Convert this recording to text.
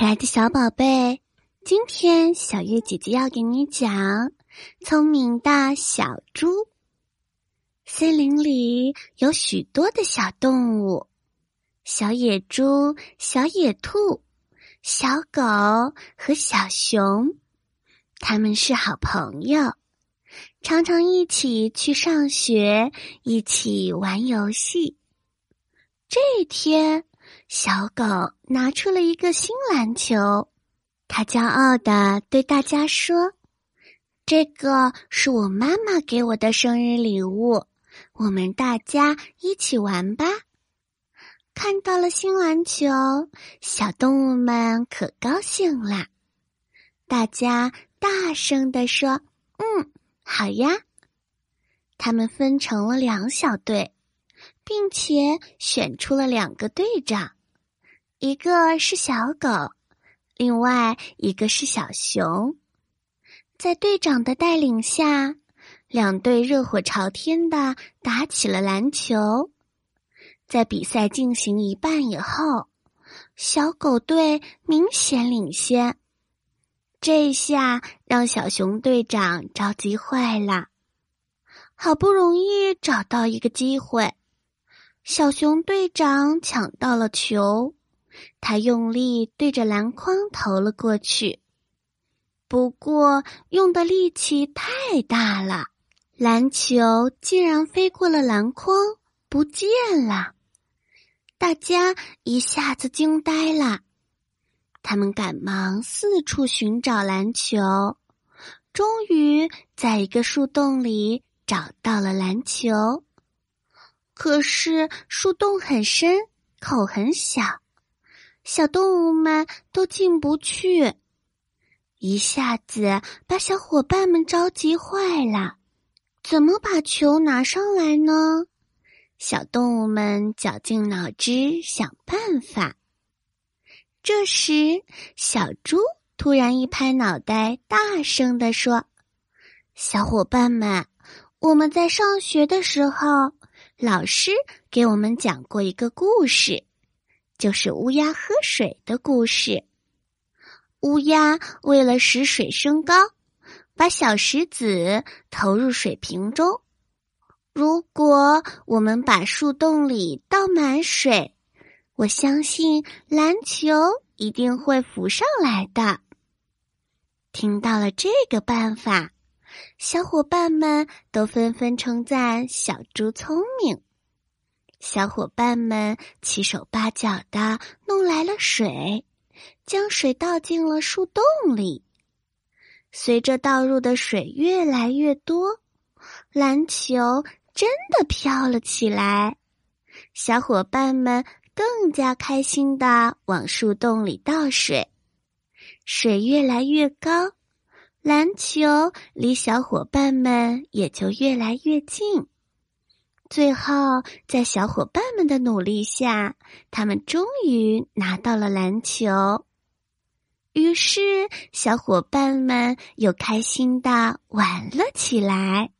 可爱的小宝贝，今天小月姐姐要给你讲《聪明的小猪》。森林里有许多的小动物，小野猪、小野兔、小狗和小熊，他们是好朋友，常常一起去上学，一起玩游戏。这一天。小狗拿出了一个新篮球，它骄傲的对大家说：“这个是我妈妈给我的生日礼物，我们大家一起玩吧。”看到了新篮球，小动物们可高兴啦！大家大声的说：“嗯，好呀！”他们分成了两小队。并且选出了两个队长，一个是小狗，另外一个是小熊。在队长的带领下，两队热火朝天的打起了篮球。在比赛进行一半以后，小狗队明显领先，这下让小熊队长着急坏了。好不容易找到一个机会。小熊队长抢到了球，他用力对着篮筐投了过去，不过用的力气太大了，篮球竟然飞过了篮筐，不见了。大家一下子惊呆了，他们赶忙四处寻找篮球，终于在一个树洞里找到了篮球。可是树洞很深，口很小，小动物们都进不去，一下子把小伙伴们着急坏了。怎么把球拿上来呢？小动物们绞尽脑汁想办法。这时，小猪突然一拍脑袋，大声地说：“小伙伴们，我们在上学的时候。”老师给我们讲过一个故事，就是乌鸦喝水的故事。乌鸦为了使水升高，把小石子投入水瓶中。如果我们把树洞里倒满水，我相信篮球一定会浮上来的。听到了这个办法。小伙伴们都纷纷称赞小猪聪明。小伙伴们七手八脚的弄来了水，将水倒进了树洞里。随着倒入的水越来越多，篮球真的飘了起来。小伙伴们更加开心的往树洞里倒水，水越来越高。篮球离小伙伴们也就越来越近，最后在小伙伴们的努力下，他们终于拿到了篮球。于是，小伙伴们又开心的玩了起来。